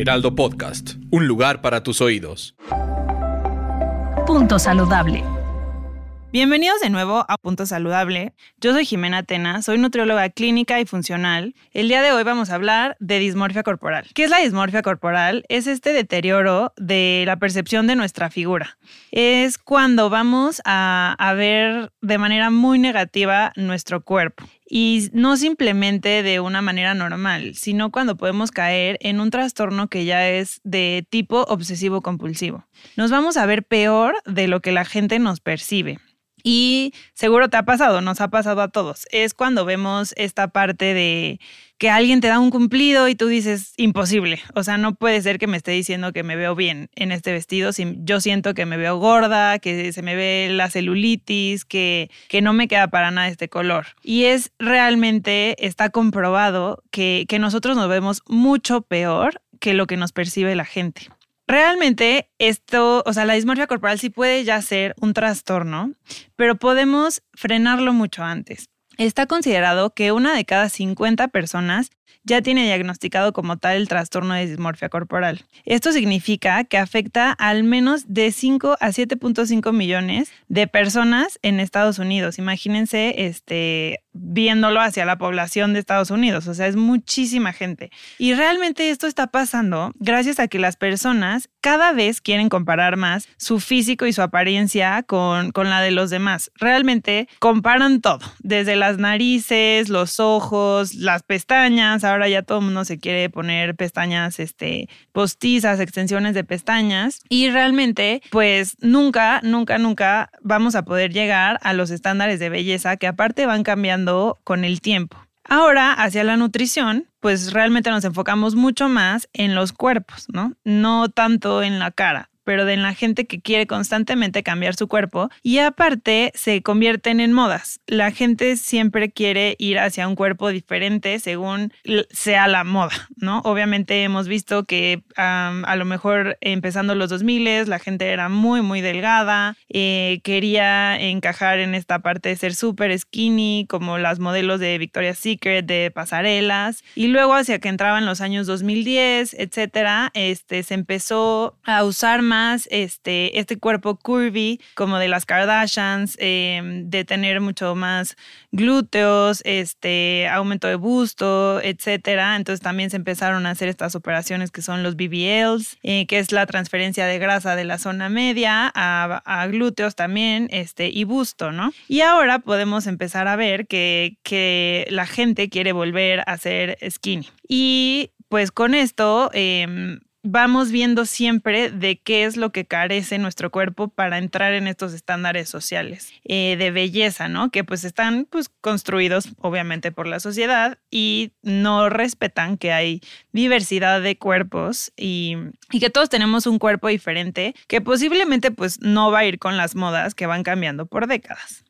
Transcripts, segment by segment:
Heraldo Podcast, un lugar para tus oídos. Punto saludable. Bienvenidos de nuevo a Punto Saludable. Yo soy Jimena Tena, soy nutrióloga clínica y funcional. El día de hoy vamos a hablar de dismorfia corporal. ¿Qué es la dismorfia corporal? Es este deterioro de la percepción de nuestra figura. Es cuando vamos a, a ver de manera muy negativa nuestro cuerpo. Y no simplemente de una manera normal, sino cuando podemos caer en un trastorno que ya es de tipo obsesivo compulsivo. Nos vamos a ver peor de lo que la gente nos percibe. Y seguro te ha pasado, nos ha pasado a todos. Es cuando vemos esta parte de que alguien te da un cumplido y tú dices, imposible. O sea, no puede ser que me esté diciendo que me veo bien en este vestido. Si yo siento que me veo gorda, que se me ve la celulitis, que, que no me queda para nada este color. Y es realmente, está comprobado que, que nosotros nos vemos mucho peor que lo que nos percibe la gente. Realmente esto, o sea, la dismorfia corporal sí puede ya ser un trastorno, pero podemos frenarlo mucho antes. Está considerado que una de cada 50 personas ya tiene diagnosticado como tal el trastorno de dismorfia corporal. Esto significa que afecta al menos de 5 a 7.5 millones de personas en Estados Unidos. Imagínense este, viéndolo hacia la población de Estados Unidos, o sea, es muchísima gente. Y realmente esto está pasando gracias a que las personas cada vez quieren comparar más su físico y su apariencia con, con la de los demás. Realmente comparan todo, desde las narices, los ojos, las pestañas, ahora ya todo el mundo se quiere poner pestañas este, postizas, extensiones de pestañas, y realmente pues nunca, nunca, nunca vamos a poder llegar a los estándares de belleza que aparte van cambiando con el tiempo. Ahora, hacia la nutrición, pues realmente nos enfocamos mucho más en los cuerpos, ¿no? No tanto en la cara pero de la gente que quiere constantemente cambiar su cuerpo y aparte se convierten en modas. La gente siempre quiere ir hacia un cuerpo diferente según sea la moda, ¿no? Obviamente hemos visto que a lo mejor empezando los 2000 la gente era muy, muy delgada, eh, quería encajar en esta parte de ser súper skinny, como las modelos de Victoria's Secret, de pasarelas, y luego hacia que entraban los años 2010, etcétera, este, se empezó a usar más este, este cuerpo curvy como de las Kardashians, em, de tener mucho más glúteos, este, aumento de busto, etcétera. Entonces también se empezaron a hacer estas operaciones que son los BBLs, eh, que es la transferencia de grasa de la zona media a, glúteos también, este, y busto, ¿no? Y ahora podemos empezar a ver que, que la gente quiere volver a ser skinny. Y pues con esto, eh, vamos viendo siempre de qué es lo que carece nuestro cuerpo para entrar en estos estándares sociales eh, de belleza, ¿no? Que pues están pues construidos obviamente por la sociedad y no respetan que hay diversidad de cuerpos y, y que todos tenemos un cuerpo diferente que posiblemente pues no va a ir con las modas que van cambiando por décadas.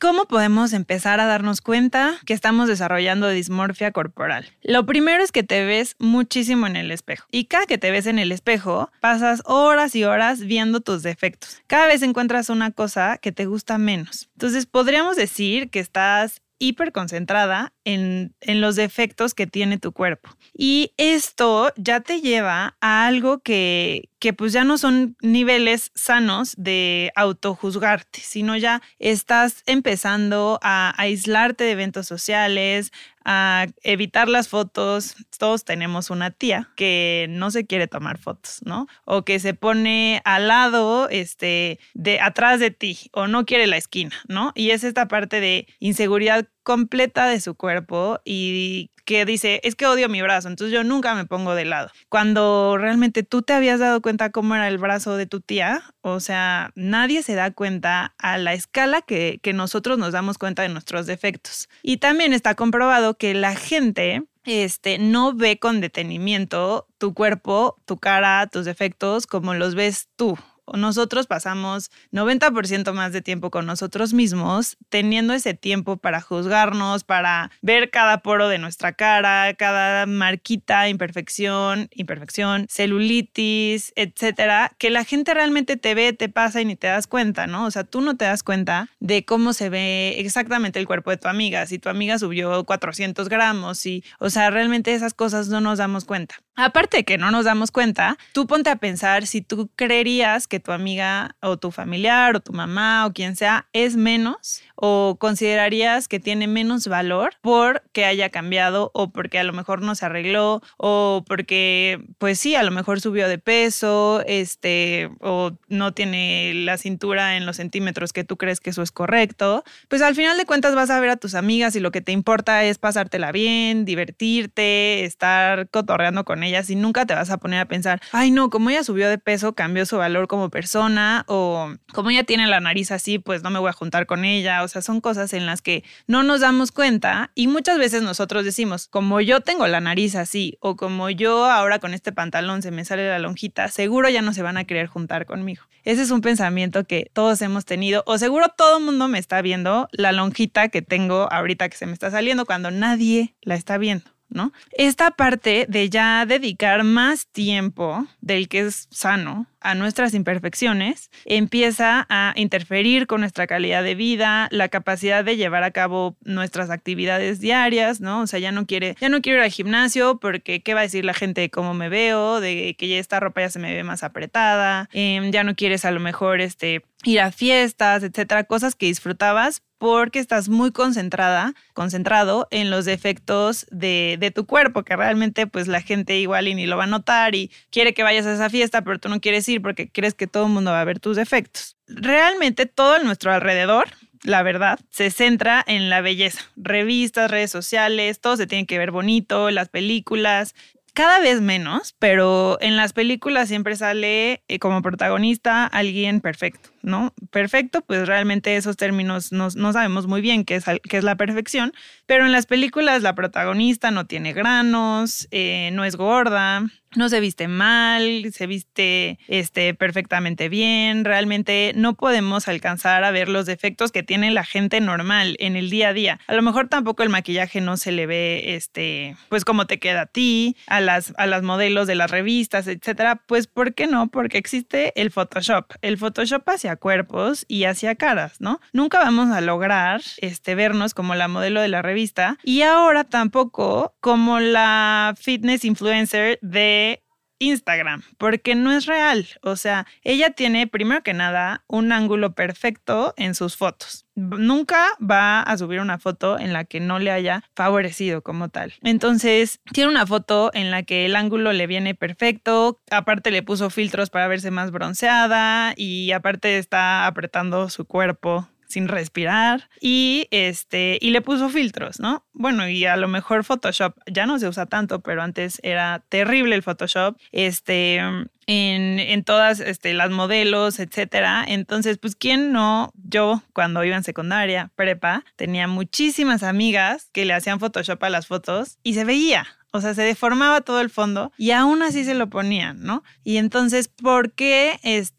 ¿Cómo podemos empezar a darnos cuenta que estamos desarrollando dismorfia corporal? Lo primero es que te ves muchísimo en el espejo y cada que te ves en el espejo pasas horas y horas viendo tus defectos. Cada vez encuentras una cosa que te gusta menos. Entonces podríamos decir que estás hiper concentrada en, en, los defectos que tiene tu cuerpo. Y esto ya te lleva a algo que, que pues ya no son niveles sanos de autojuzgarte, sino ya estás empezando a aislarte de eventos sociales, a evitar las fotos. Todos tenemos una tía que no se quiere tomar fotos, ¿no? O que se pone al lado, este, de atrás de ti, o no quiere la esquina, ¿no? Y es esta parte de inseguridad completa de su cuerpo y que dice, es que odio mi brazo, entonces yo nunca me pongo de lado. Cuando realmente tú te habías dado cuenta cómo era el brazo de tu tía, o sea, nadie se da cuenta a la escala que, que nosotros nos damos cuenta de nuestros defectos. Y también está comprobado que la gente este, no ve con detenimiento tu cuerpo, tu cara, tus defectos como los ves tú nosotros pasamos 90% más de tiempo con nosotros mismos, teniendo ese tiempo para juzgarnos, para ver cada poro de nuestra cara, cada marquita, imperfección, imperfección, celulitis, etcétera, que la gente realmente te ve, te pasa y ni te das cuenta, ¿no? O sea, tú no te das cuenta de cómo se ve exactamente el cuerpo de tu amiga, si tu amiga subió 400 gramos, y, o sea, realmente esas cosas no nos damos cuenta. Aparte de que no nos damos cuenta, tú ponte a pensar si tú creerías que tu amiga o tu familiar o tu mamá o quien sea es menos o considerarías que tiene menos valor porque haya cambiado o porque a lo mejor no se arregló o porque pues sí, a lo mejor subió de peso, este o no tiene la cintura en los centímetros que tú crees que eso es correcto, pues al final de cuentas vas a ver a tus amigas y lo que te importa es pasártela bien, divertirte, estar cotorreando con ellas y nunca te vas a poner a pensar, ay no, como ella subió de peso, cambió su valor como persona o como ella tiene la nariz así, pues no me voy a juntar con ella o sea, son cosas en las que no nos damos cuenta y muchas veces nosotros decimos, como yo tengo la nariz así o como yo ahora con este pantalón se me sale la lonjita, seguro ya no se van a querer juntar conmigo. Ese es un pensamiento que todos hemos tenido o seguro todo el mundo me está viendo la lonjita que tengo ahorita que se me está saliendo cuando nadie la está viendo. ¿no? Esta parte de ya dedicar más tiempo del que es sano a nuestras imperfecciones empieza a interferir con nuestra calidad de vida, la capacidad de llevar a cabo nuestras actividades diarias, ¿no? O sea, ya no quiere, ya no quiero ir al gimnasio porque qué va a decir la gente de cómo me veo, de que ya esta ropa ya se me ve más apretada, em, ya no quieres a lo mejor este ir a fiestas, etcétera, cosas que disfrutabas porque estás muy concentrada, concentrado en los defectos de, de, tu cuerpo, que realmente pues la gente igual y ni lo va a notar y quiere que vayas a esa fiesta, pero tú no quieres porque crees que todo el mundo va a ver tus defectos. Realmente todo nuestro alrededor, la verdad, se centra en la belleza. Revistas, redes sociales, todo se tiene que ver bonito, las películas, cada vez menos, pero en las películas siempre sale eh, como protagonista alguien perfecto, ¿no? Perfecto, pues realmente esos términos no, sabemos muy bien qué es, qué es la perfección, pero en las películas la protagonista no tiene granos, eh, no es gorda, no se viste mal, se viste este, perfectamente bien. Realmente no podemos alcanzar a ver los defectos que tiene la gente normal en el día a día. A lo mejor tampoco el maquillaje no se le ve, este, pues como te queda a ti, a las, a las modelos de las revistas, etcétera. Pues, ¿por qué no? Porque existe el Photoshop. El Photoshop hacia cuerpos y hacia caras, ¿no? Nunca vamos a lograr este, vernos como la modelo de la revista y ahora tampoco como la fitness influencer de Instagram, porque no es real. O sea, ella tiene, primero que nada, un ángulo perfecto en sus fotos. Nunca va a subir una foto en la que no le haya favorecido como tal. Entonces, tiene una foto en la que el ángulo le viene perfecto, aparte le puso filtros para verse más bronceada y aparte está apretando su cuerpo sin respirar y este y le puso filtros, ¿no? Bueno, y a lo mejor Photoshop ya no se usa tanto, pero antes era terrible el Photoshop. Este en, en, todas este, las modelos, etcétera. Entonces, pues, ¿quién no? Yo, cuando iba en secundaria, prepa, tenía muchísimas amigas que le hacían Photoshop a las fotos y se veía. O sea, se deformaba todo el fondo y aún así se lo ponían, ¿no? Y entonces, ¿por qué?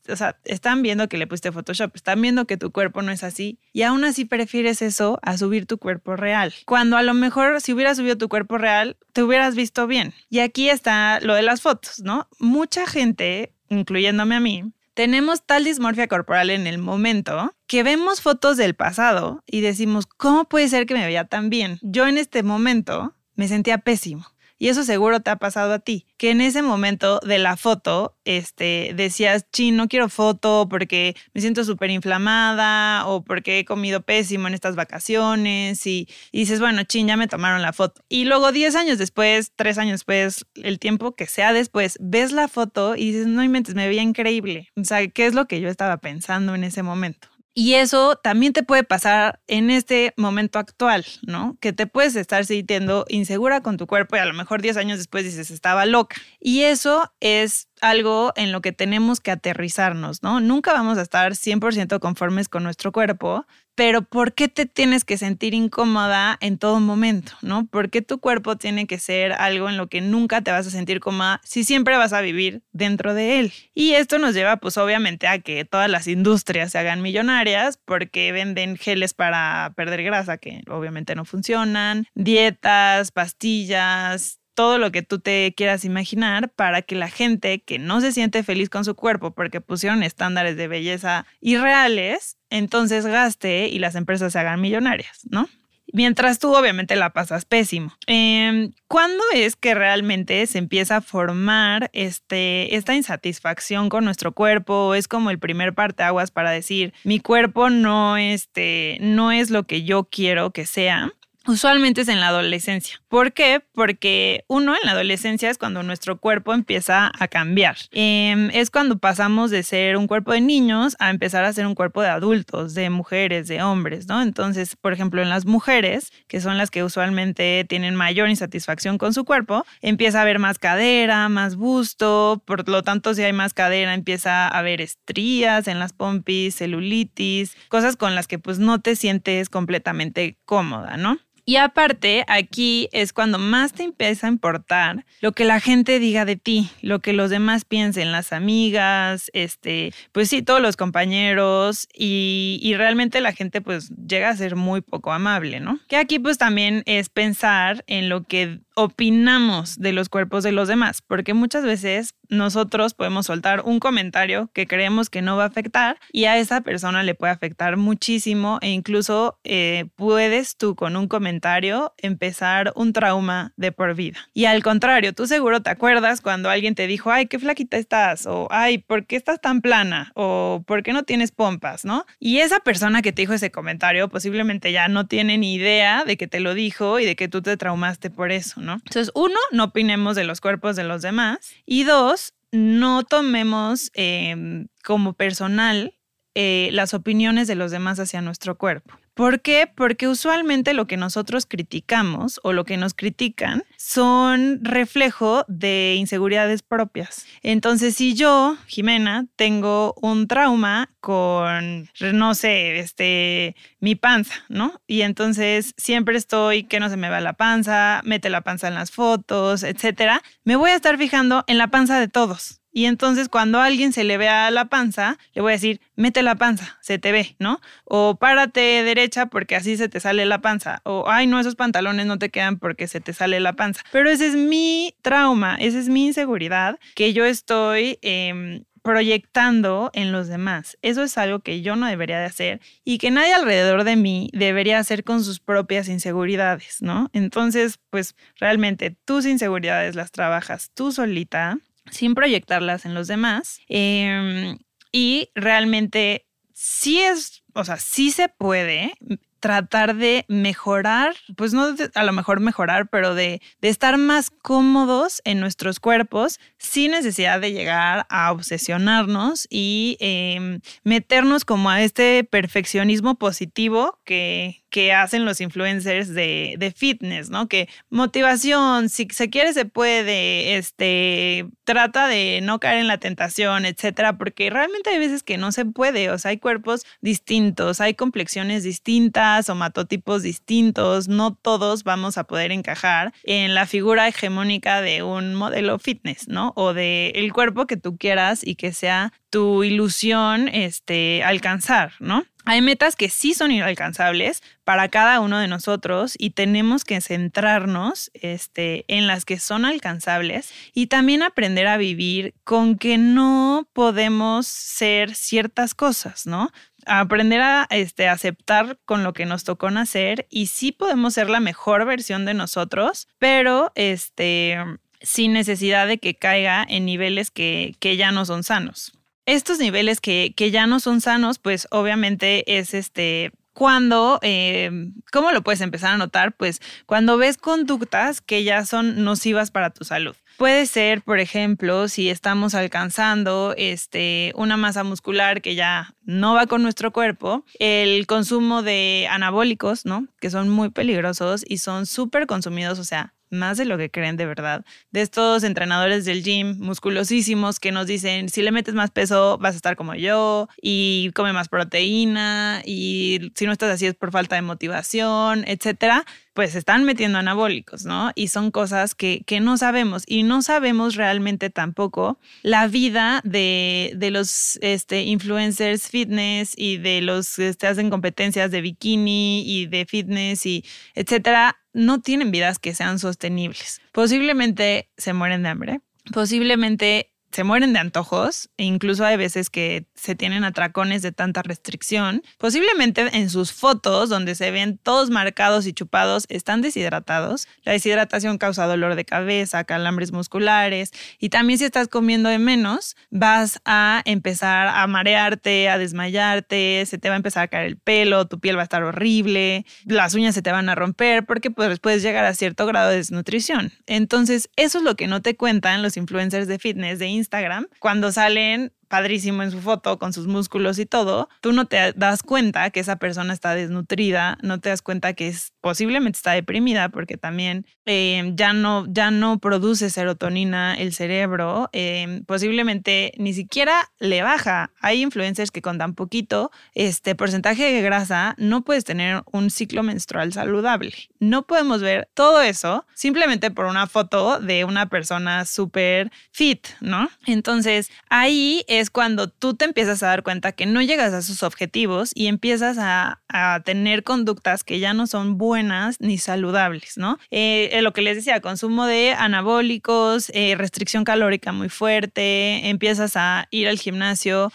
O sea, están viendo que le pusiste Photoshop, están viendo que tu cuerpo no es así y aún así prefieres eso a subir tu cuerpo real. Cuando a lo mejor si hubieras subido tu cuerpo real, te hubieras visto bien. Y aquí está lo de las fotos, ¿no? Mucha gente, incluyéndome a mí, tenemos tal dismorfia corporal en el momento que vemos fotos del pasado y decimos, ¿cómo puede ser que me vea tan bien? Yo en este momento me sentía pésimo. Y eso seguro te ha pasado a ti, que en ese momento de la foto, este, decías, chin, no quiero foto porque me siento súper inflamada o porque he comido pésimo en estas vacaciones y, dices, bueno, chin, ya me tomaron la foto. Y luego 10 años después, 3 años después, el tiempo que sea después, ves la foto y dices, no inventes, me veía increíble. O sea, ¿qué es lo que yo estaba pensando en ese momento? Y eso también te puede pasar en este momento actual, ¿no? Que te puedes estar sintiendo insegura con tu cuerpo y a lo mejor 10 años después dices, estaba loca. Y eso es algo en lo que tenemos que aterrizarnos, ¿no? Nunca vamos a estar 100% conformes con nuestro cuerpo, pero ¿por qué te tienes que sentir incómoda en todo momento, ¿no? ¿Por qué tu cuerpo tiene que ser algo en lo que nunca te vas a sentir cómoda si siempre vas a vivir dentro de él? Y esto nos lleva pues obviamente a que todas las industrias se hagan millonarias porque venden geles para perder grasa que obviamente no funcionan, dietas, pastillas, todo lo que tú te quieras imaginar para que la gente que no se siente feliz con su cuerpo porque pusieron estándares de belleza irreales, entonces gaste y las empresas se hagan millonarias, ¿no? Mientras tú obviamente la pasas pésimo. Eh, ¿Cuándo es que realmente se empieza a formar este, esta insatisfacción con nuestro cuerpo? Es como el primer parteaguas para decir, mi cuerpo no, este, no es lo que yo quiero que sea. Usualmente es en la adolescencia. ¿Por qué? Porque uno, en la adolescencia es cuando nuestro cuerpo empieza a cambiar. Em, es cuando pasamos de ser un cuerpo de niños a empezar a ser un cuerpo de adultos, de mujeres, de hombres, ¿no? Entonces, por ejemplo, en las mujeres, que son las que usualmente tienen mayor insatisfacción con su cuerpo, empieza a haber más cadera, más busto, por lo tanto, si hay más cadera, empieza a haber estrías en las pompis, celulitis, cosas con las que pues no te sientes completamente cómoda, ¿no? Y aparte, aquí es cuando más te empieza a importar lo que la gente diga de ti, lo que los demás piensen, las amigas, este, pues sí, todos los compañeros y, y realmente la gente pues llega a ser muy poco amable, ¿no? Que aquí pues también es pensar en lo que opinamos de los cuerpos de los demás, porque muchas veces nosotros podemos soltar un comentario que creemos que no va a afectar y a esa persona le puede afectar muchísimo e incluso eh, puedes tú con un comentario empezar un trauma de por vida. Y al contrario, tú seguro te acuerdas cuando alguien te dijo, ay, qué flaquita estás, o ay, ¿por qué estás tan plana? o ¿por qué no tienes pompas? ¿No? Y esa persona que te dijo ese comentario posiblemente ya no tiene ni idea de que te lo dijo y de que tú te traumaste por eso. Entonces, uno, no opinemos de los cuerpos de los demás. Y dos, no tomemos em, como personal eh, las opiniones de los demás hacia nuestro cuerpo. ¿Por qué? Porque usualmente lo que nosotros criticamos o lo que nos critican son reflejo de inseguridades propias. Entonces, si yo, Jimena, tengo un trauma con, no sé, este, mi panza, ¿no? Y entonces siempre estoy que no se me va la panza, mete la panza en las fotos, etcétera, me voy a estar fijando en la panza de todos. Y entonces cuando alguien se le vea la panza, le voy a decir, mete la panza, se te ve, ¿no? O párate derecha porque así se te sale la panza. O, ay, no, esos pantalones no te quedan porque se te sale la panza. Pero ese es mi trauma, esa es mi inseguridad que yo estoy... Em, proyectando en los demás. Eso es algo que yo no debería de hacer y que nadie alrededor de mí debería hacer con sus propias inseguridades, ¿no? Entonces, pues realmente tus inseguridades las trabajas tú solita sin proyectarlas en los demás. Em, y realmente sí es, o sea, sí se puede tratar de mejorar, pues no a lo mejor mejorar, pero de, de, estar más cómodos en nuestros cuerpos sin necesidad de llegar a obsesionarnos y em, meternos como a este perfeccionismo positivo que, que hacen los influencers de, de, fitness, ¿no? Que motivación, si se quiere se puede, este, trata de no caer en la tentación, etcétera, porque realmente hay veces que no se puede, o sea, hay cuerpos distintos, hay complexiones distintas, somatotipos distintos, no todos vamos a poder encajar en la figura hegemónica de un modelo fitness, ¿no? O de el cuerpo que tú quieras y que sea tu ilusión, este, alcanzar, ¿no? Hay metas que sí son inalcanzables para cada uno de nosotros y tenemos que centrarnos este, en las que son alcanzables y también aprender a vivir con que no podemos ser ciertas cosas, ¿no? aprender a este, aceptar con lo que nos tocó nacer y sí podemos ser la mejor versión de nosotros, pero este, sin necesidad de que caiga en niveles que, que ya no son sanos estos niveles que, que, ya no son sanos, pues obviamente es este cuando, eh, ¿cómo lo puedes empezar a notar? Pues cuando ves conductas que ya son nocivas para tu salud. Puede ser, por ejemplo, si estamos alcanzando este, una masa muscular que ya no va con nuestro cuerpo, el consumo de anabólicos, ¿no? Que son muy peligrosos y son súper consumidos, o sea, más de lo que creen de verdad. De estos entrenadores del gym musculosísimos que nos dicen, si le metes más peso vas a estar como yo y come más proteína y si no estás así es por falta de motivación, etcétera pues están metiendo anabólicos, ¿no? Y son cosas que, no sabemos y no sabemos realmente tampoco la vida de, los este, influencers fitness y de los que hacen competencias de bikini y de fitness y etcétera, no tienen vidas que sean sostenibles. Posiblemente se mueren de hambre, posiblemente se mueren de antojos e incluso hay veces que se tienen atracones de tanta restricción. Posiblemente en sus fotos, donde se ven todos marcados y chupados, están deshidratados. La deshidratación causa dolor de cabeza, calambres musculares y también si estás comiendo de menos, vas a empezar a marearte, a desmayarte, se te va a empezar a caer el pelo, tu piel va a estar horrible, las uñas se te van a romper porque pues, puedes llegar a cierto grado de desnutrición. Entonces, eso es lo que no te cuentan los influencers de fitness de Instagram cuando salen padrísimo en su foto con sus músculos y todo, tú no te das cuenta que esa persona está desnutrida, no te das cuenta que es, posiblemente está deprimida porque también eh, ya, no, ya no produce serotonina el cerebro, eh, posiblemente ni siquiera le baja. Hay influencers que con tan poquito este porcentaje de grasa no puedes tener un ciclo menstrual saludable. No podemos ver todo eso simplemente por una foto de una persona súper fit, ¿no? Entonces ahí es cuando tú te empiezas a dar cuenta que no llegas a sus objetivos y empiezas a, tener conductas que ya no son buenas ni saludables, ¿no? Eh, eh, lo que les decía, consumo de anabólicos, eh, restricción calórica muy fuerte, empiezas a ir al gimnasio,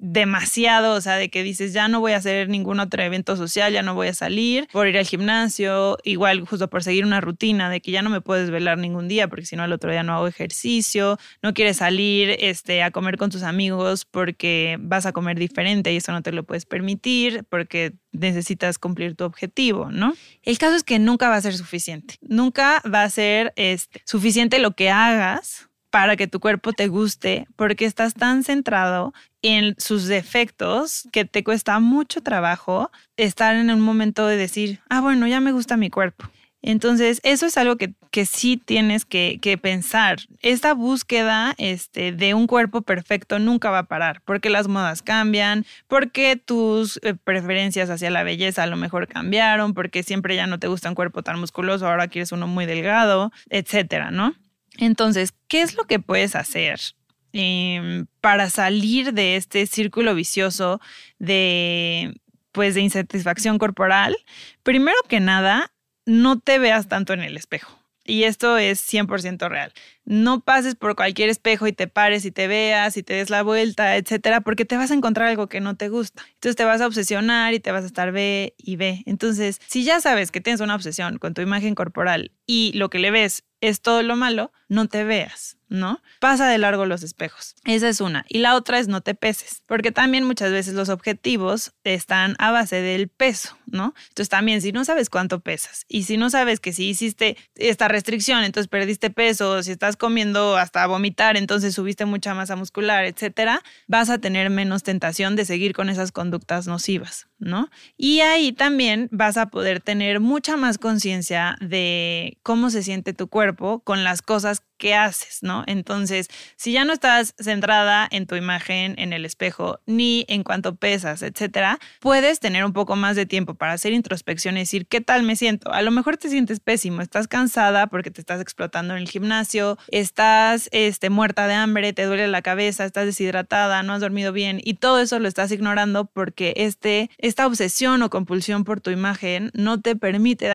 demasiado, o sea, de que dices, ya no voy a hacer ningún otro evento social, ya no voy a salir por ir al gimnasio, igual justo por seguir una rutina de que ya no me puedes velar ningún día porque si no el otro día no hago ejercicio, no quieres salir este, a comer con tus amigos porque vas a comer diferente y eso no te lo puedes permitir porque necesitas cumplir tu objetivo, ¿no? El caso es que nunca va a ser suficiente, nunca va a ser este, suficiente lo que hagas para que tu cuerpo te guste porque estás tan centrado en sus defectos que te cuesta mucho trabajo estar en un momento de decir, ah, bueno, ya me gusta mi cuerpo. Entonces, eso es algo que, sí tienes que, que, pensar. Esta búsqueda este, de un cuerpo perfecto nunca va a parar, porque las modas cambian, porque tus eh, preferencias hacia la belleza a lo mejor cambiaron, porque siempre ya no te gusta un cuerpo tan musculoso, ahora quieres uno muy delgado, etcétera, ¿no? Entonces, ¿qué es lo que puedes hacer em, para salir de este círculo vicioso de, pues, de insatisfacción corporal? Primero que nada, no te veas tanto en el espejo. Y esto es 100% real. No pases por cualquier espejo y te pares y te veas y te des la vuelta, etcétera, porque te vas a encontrar algo que no te gusta. Entonces te vas a obsesionar y te vas a estar ve y ve. Entonces, si ya sabes que tienes una obsesión con tu imagen corporal y lo que le ves es todo lo malo, no te veas. ¿no? Pasa de largo los espejos. Esa es una. Y la otra es no te peses, porque también muchas veces los objetivos están a base del peso, ¿no? Entonces también si no sabes cuánto pesas y si no sabes que si hiciste esta restricción, entonces perdiste peso, si estás comiendo hasta vomitar, entonces subiste mucha masa muscular, etcétera, vas a tener menos tentación de seguir con esas conductas nocivas, ¿no? Y ahí también vas a poder tener mucha más conciencia de cómo se siente tu cuerpo con las cosas que haces, ¿no? Entonces, si ya no estás centrada en tu imagen en el espejo ni en cuánto pesas, etcétera, puedes tener un poco más de tiempo para hacer introspección y decir, ¿qué tal me siento? A lo mejor te sientes pésimo, estás cansada porque te estás explotando en el gimnasio, estás este, muerta de hambre, te duele la cabeza, estás deshidratada, no has dormido bien y todo eso lo estás ignorando porque este, esta obsesión o compulsión por tu imagen no te permite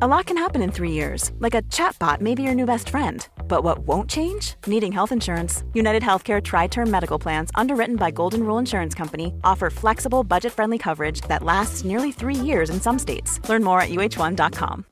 A lot can happen in three years, like a chatbot may be your new best friend. But what won't change? Needing health insurance. United Healthcare Tri Term Medical Plans, underwritten by Golden Rule Insurance Company, offer flexible, budget friendly coverage that lasts nearly three years in some states. Learn more at uh1.com.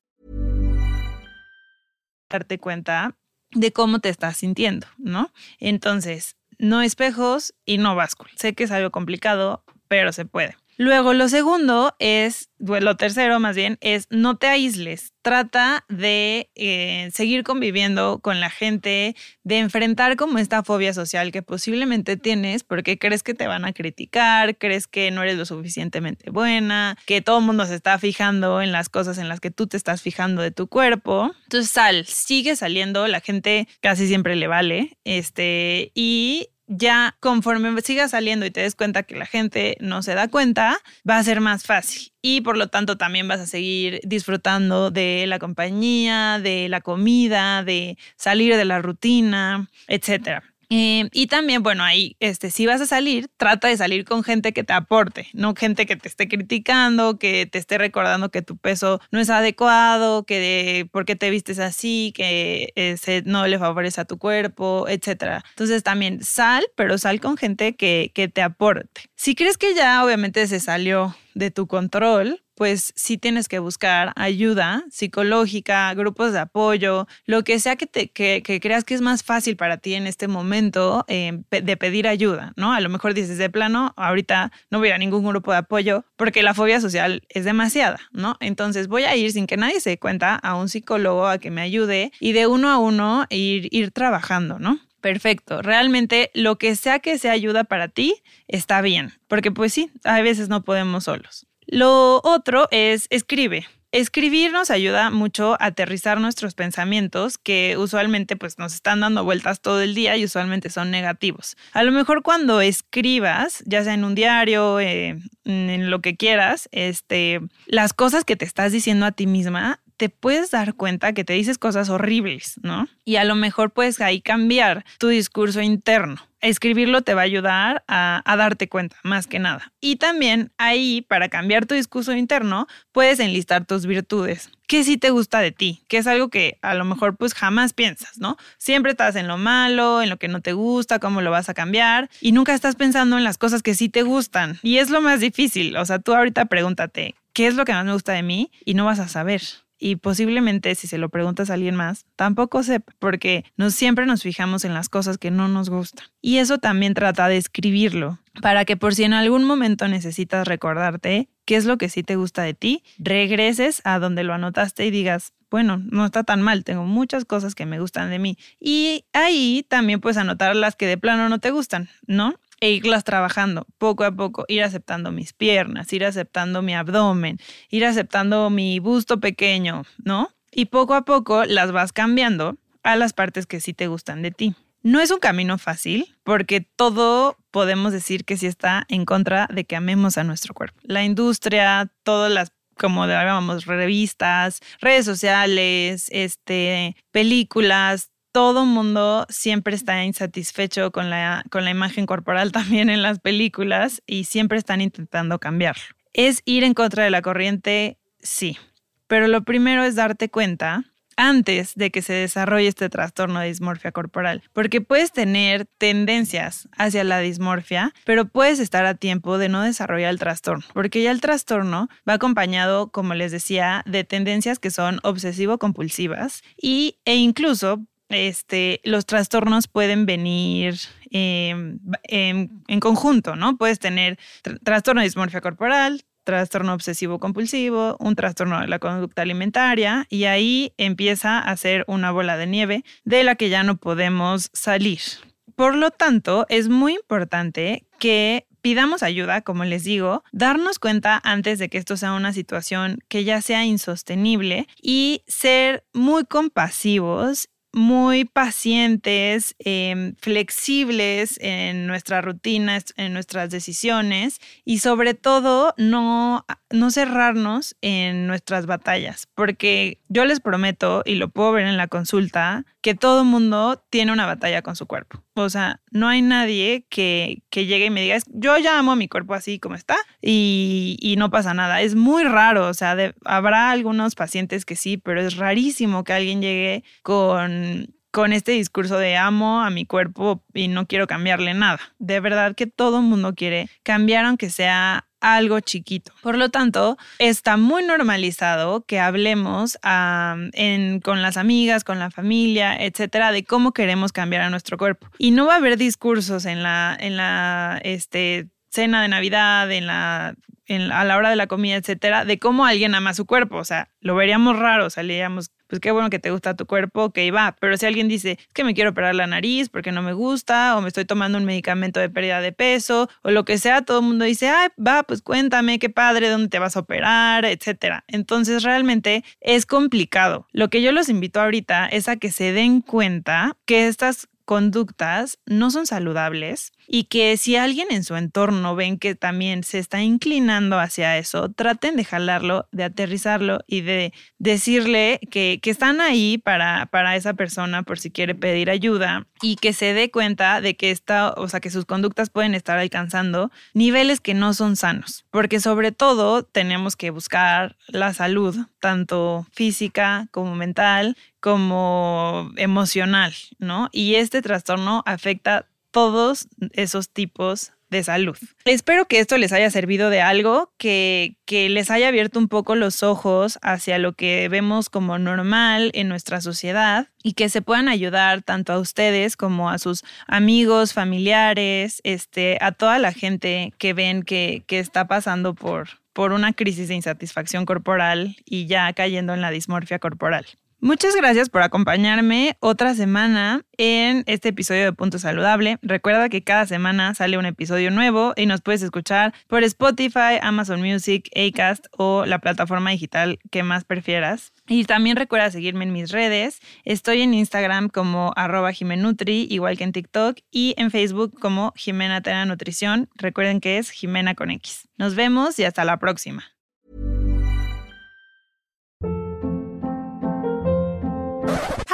Darte cuenta de cómo te estás sintiendo, ¿no? Entonces, no espejos y no báscula. Sé que es algo complicado, pero se puede. Luego, lo segundo es, lo tercero más bien, es no te aísles. Trata de eh, seguir conviviendo con la gente, de enfrentar como esta fobia social que posiblemente tienes porque crees que te van a criticar, crees que no eres lo suficientemente buena, que todo el mundo se está fijando en las cosas en las que tú te estás fijando de tu cuerpo. Entonces sal, sigue saliendo, la gente casi siempre le vale, este, y ya conforme sigas saliendo y te des cuenta que la gente no se da cuenta, va a ser más fácil. Y por lo tanto también vas a seguir disfrutando de la compañía, de la comida, de salir de la rutina, etcétera. Eh, y también, bueno, ahí, este, si vas a salir, trata de salir con gente que te aporte, no gente que te esté criticando, que te esté recordando que tu peso no es adecuado, que de, por qué te vistes así, que ese no le favorece a tu cuerpo, etc. Entonces también sal, pero sal con gente que, que te aporte. Si crees que ya obviamente se salió de tu control, pues sí tienes que buscar ayuda psicológica, grupos de apoyo, lo que sea que, te, que, creas que es más fácil para ti en este momento eh, de pedir ayuda, ¿no? A lo mejor dices de plano, ahorita no voy a ningún grupo de apoyo porque la fobia social es demasiada, ¿no? Entonces voy a ir sin que nadie se dé cuenta a un psicólogo a que me ayude y de uno a uno ir, ir trabajando, ¿no? Perfecto. Realmente lo que sea que sea ayuda para ti está bien, porque pues sí, a veces no podemos solos. Lo otro es escribe. Escribir nos ayuda mucho a aterrizar nuestros pensamientos que usualmente pues nos están dando vueltas todo el día y usualmente son negativos. A lo mejor cuando escribas, ya sea en un diario, eh, en lo que quieras, este, las cosas que te estás diciendo a ti misma te puedes dar cuenta que te dices cosas horribles, ¿no? Y a lo mejor puedes ahí cambiar tu discurso interno. Escribirlo te va a ayudar a, darte cuenta, más que nada. Y también ahí, para cambiar tu discurso interno, puedes enlistar tus virtudes. ¿Qué sí te gusta de ti? Que es algo que a lo mejor pues jamás piensas, ¿no? Siempre estás en lo malo, en lo que no te gusta, cómo lo vas a cambiar y nunca estás pensando en las cosas que sí te gustan. Y es lo más difícil. O sea, tú ahorita pregúntate, ¿qué es lo que más me gusta de mí? Y no vas a saber y posiblemente si se lo preguntas a alguien más, tampoco sepa, porque no siempre nos fijamos en las cosas que no nos gustan. Y eso también trata de escribirlo, para que por si en algún momento necesitas recordarte qué es lo que sí te gusta de ti, regreses a donde lo anotaste y digas, bueno, no está tan mal, tengo muchas cosas que me gustan de mí. Y ahí también puedes anotar las que de plano no te gustan, ¿no? E irlas trabajando poco a poco, ir aceptando mis piernas, ir aceptando mi abdomen, ir aceptando mi busto pequeño, ¿no? Y poco a poco las vas cambiando a las partes que sí te gustan de ti. No es un camino fácil porque todo podemos decir que sí está en contra de que amemos a nuestro cuerpo. La industria, todas las como revistas, redes sociales, este, películas, todo mundo siempre está insatisfecho con la, con la imagen corporal también en las películas y siempre están intentando cambiarlo. ¿Es ir en contra de la corriente? Sí. Pero lo primero es darte cuenta antes de que se desarrolle este trastorno de dismorfia corporal, porque puedes tener tendencias hacia la dismorfia, pero puedes estar a tiempo de no desarrollar el trastorno, porque ya el trastorno va acompañado, como les decía, de tendencias que son obsesivo-compulsivas y, e incluso este, los trastornos pueden venir em, en, conjunto, ¿no? Puedes tener trastorno de dismorfia corporal, trastorno obsesivo compulsivo, un trastorno de la conducta alimentaria y ahí empieza a ser una bola de nieve de la que ya no podemos salir. Por lo tanto, es muy importante que pidamos ayuda, como les digo, darnos cuenta antes de que esto sea una situación que ya sea insostenible y ser muy compasivos muy pacientes, em, flexibles en nuestra rutina, en nuestras decisiones y sobre todo no, no cerrarnos en nuestras batallas, porque yo les prometo, y lo puedo ver en la consulta, que todo mundo tiene una batalla con su cuerpo. O sea, no hay nadie que, que llegue y me diga, yo ya amo a mi cuerpo así como está y, y no pasa nada. Es muy raro, o sea, habrá algunos pacientes que sí, pero es rarísimo que alguien llegue con con este discurso de amo a mi cuerpo y no quiero cambiarle nada. De verdad que todo mundo quiere cambiar aunque sea algo chiquito. Por lo tanto, está muy normalizado que hablemos con las amigas, con la familia, etcétera, de cómo queremos cambiar a nuestro cuerpo. Y no va a haber discursos en la, en la este, cena de Navidad, en la, a la hora de la comida, etcétera, de cómo alguien ama su cuerpo. O sea, lo veríamos raro, o sea, pues qué bueno que te gusta tu cuerpo, que va. Pero si alguien dice que me quiero operar la nariz porque no me gusta, o me estoy tomando un medicamento de pérdida de peso, o lo que sea, todo el mundo dice, ay, va, pues cuéntame, qué padre, dónde te vas a operar, etcétera. Entonces realmente es complicado. Lo que yo los invito ahorita es a que se den cuenta que estas conductas no son saludables y que si alguien en su entorno ven que también se está inclinando hacia eso, traten de jalarlo, de aterrizarlo y de decirle que, están ahí para, para esa persona por si quiere pedir ayuda y que se dé cuenta de que está, o sea, que sus conductas pueden estar alcanzando niveles que no son sanos, porque sobre todo tenemos que buscar la salud, tanto física como mental, como emocional, ¿no? Y este trastorno afecta todos esos tipos de salud. Espero que esto les haya servido de algo, que, que, les haya abierto un poco los ojos hacia lo que vemos como normal en nuestra sociedad y que se puedan ayudar tanto a ustedes como a sus amigos, familiares, este, a toda la gente que ven que, que está pasando por, por una crisis de insatisfacción corporal y ya cayendo en la dismorfia corporal. Muchas gracias por acompañarme otra semana en este episodio de Punto Saludable. Recuerda que cada semana sale un episodio nuevo y nos puedes escuchar por Spotify, Amazon Music, Acast o la plataforma digital que más prefieras. Y también recuerda seguirme en mis redes. Estoy en Instagram como arroba Jimenutri, igual que en TikTok, y en Facebook como Jimena Tena Nutrición. Recuerden que es Jimena con X. Nos vemos y hasta la próxima.